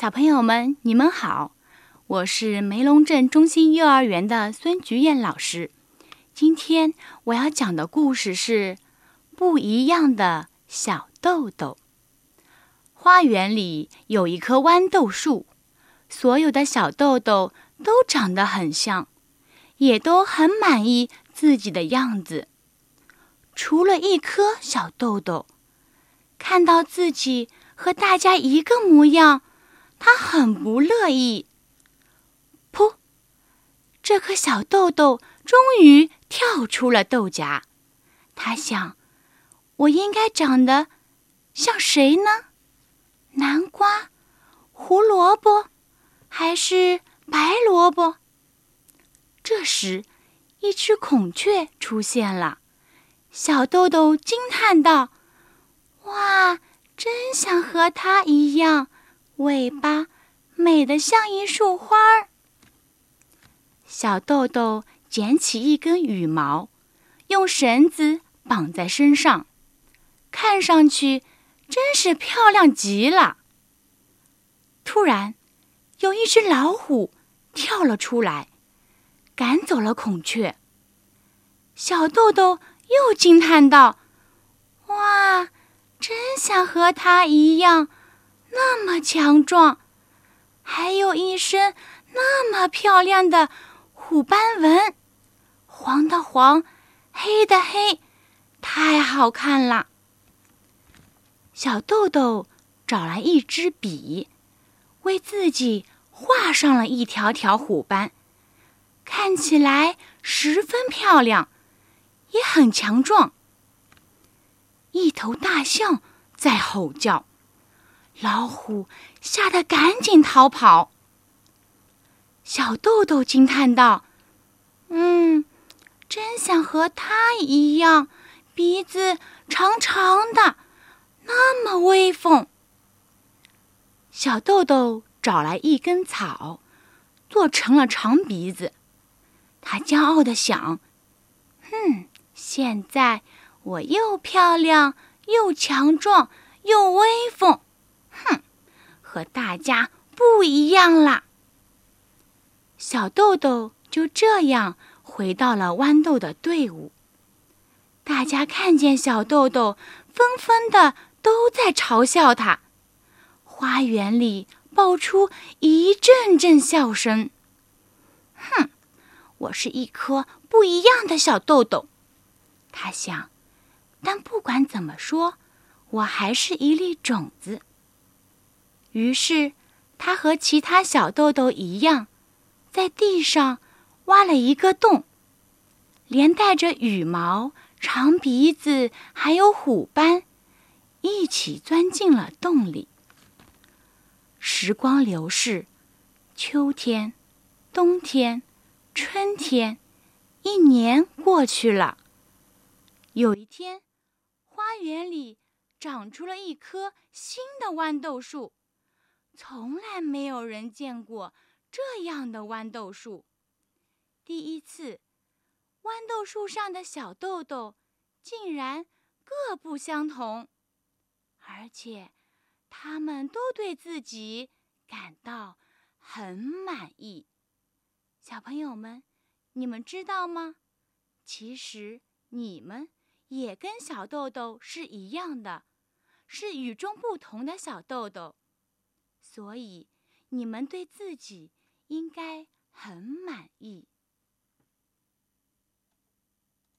小朋友们，你们好，我是梅龙镇中心幼儿园的孙菊燕老师。今天我要讲的故事是《不一样的小豆豆》。花园里有一棵豌豆树，所有的小豆豆都长得很像，也都很满意自己的样子，除了一颗小豆豆，看到自己和大家一个模样。他很不乐意。噗！这颗小豆豆终于跳出了豆荚。他想：“我应该长得像谁呢？南瓜、胡萝卜，还是白萝卜？”这时，一只孔雀出现了。小豆豆惊叹道：“哇，真想和它一样！”尾巴美得像一束花儿。小豆豆捡起一根羽毛，用绳子绑在身上，看上去真是漂亮极了。突然，有一只老虎跳了出来，赶走了孔雀。小豆豆又惊叹道：“哇，真想和它一样！”那么强壮，还有一身那么漂亮的虎斑纹，黄的黄，黑的黑，太好看了。小豆豆找来一支笔，为自己画上了一条条虎斑，看起来十分漂亮，也很强壮。一头大象在吼叫。老虎吓得赶紧逃跑。小豆豆惊叹道：“嗯，真想和它一样，鼻子长长的，那么威风。”小豆豆找来一根草，做成了长鼻子。他骄傲地想：“哼，现在我又漂亮，又强壮，又威风。”哼，和大家不一样啦。小豆豆就这样回到了豌豆的队伍。大家看见小豆豆，纷纷的都在嘲笑他。花园里爆出一阵阵笑声。哼，我是一颗不一样的小豆豆，他想。但不管怎么说，我还是一粒种子。于是，他和其他小豆豆一样，在地上挖了一个洞，连带着羽毛、长鼻子还有虎斑，一起钻进了洞里。时光流逝，秋天、冬天、春天，一年过去了。有一天，花园里长出了一棵新的豌豆树。从来没有人见过这样的豌豆树。第一次，豌豆树上的小豆豆竟然各不相同，而且他们都对自己感到很满意。小朋友们，你们知道吗？其实你们也跟小豆豆是一样的，是与众不同的小豆豆。所以你们对自己应该很满意。